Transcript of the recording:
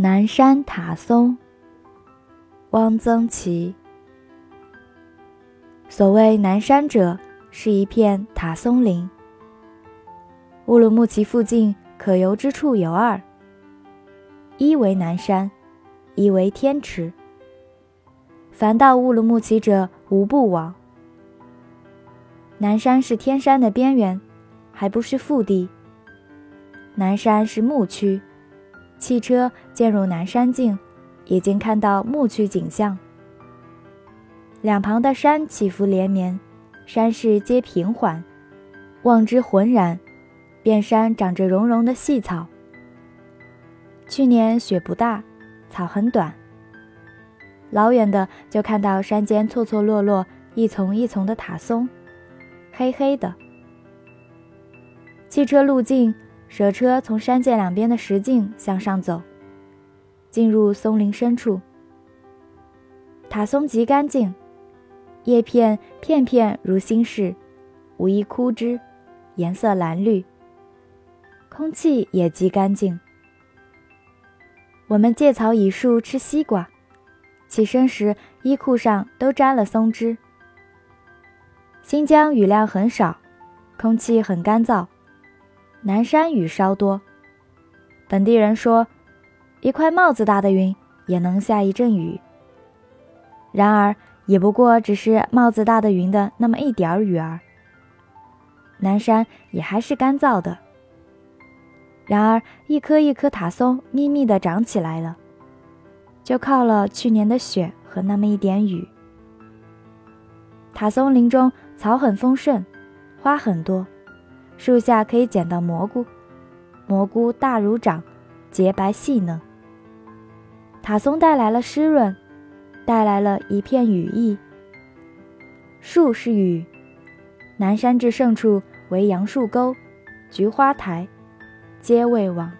南山塔松，汪曾祺。所谓南山者，是一片塔松林。乌鲁木齐附近可游之处有二：一为南山，一为天池。凡到乌鲁木齐者，无不往。南山是天山的边缘，还不是腹地。南山是牧区。汽车渐入南山境，已经看到牧区景象。两旁的山起伏连绵，山势皆平缓，望之浑然。遍山长着绒绒的细草。去年雪不大，草很短。老远的就看到山间错错落落一丛一丛的塔松，黑黑的。汽车路径。舍车从山涧两边的石径向上走，进入松林深处。塔松极干净，叶片片片如新式，无一枯枝，颜色蓝绿。空气也极干净。我们借草倚树吃西瓜，起身时衣裤上都沾了松枝。新疆雨量很少，空气很干燥。南山雨稍多，本地人说，一块帽子大的云也能下一阵雨。然而，也不过只是帽子大的云的那么一点儿雨儿。南山也还是干燥的。然而，一棵一棵塔松密密地长起来了，就靠了去年的雪和那么一点雨。塔松林中草很丰盛，花很多。树下可以捡到蘑菇，蘑菇大如掌，洁白细嫩。塔松带来了湿润，带来了一片羽翼。树是雨，南山至胜处为杨树沟、菊花台，皆未往。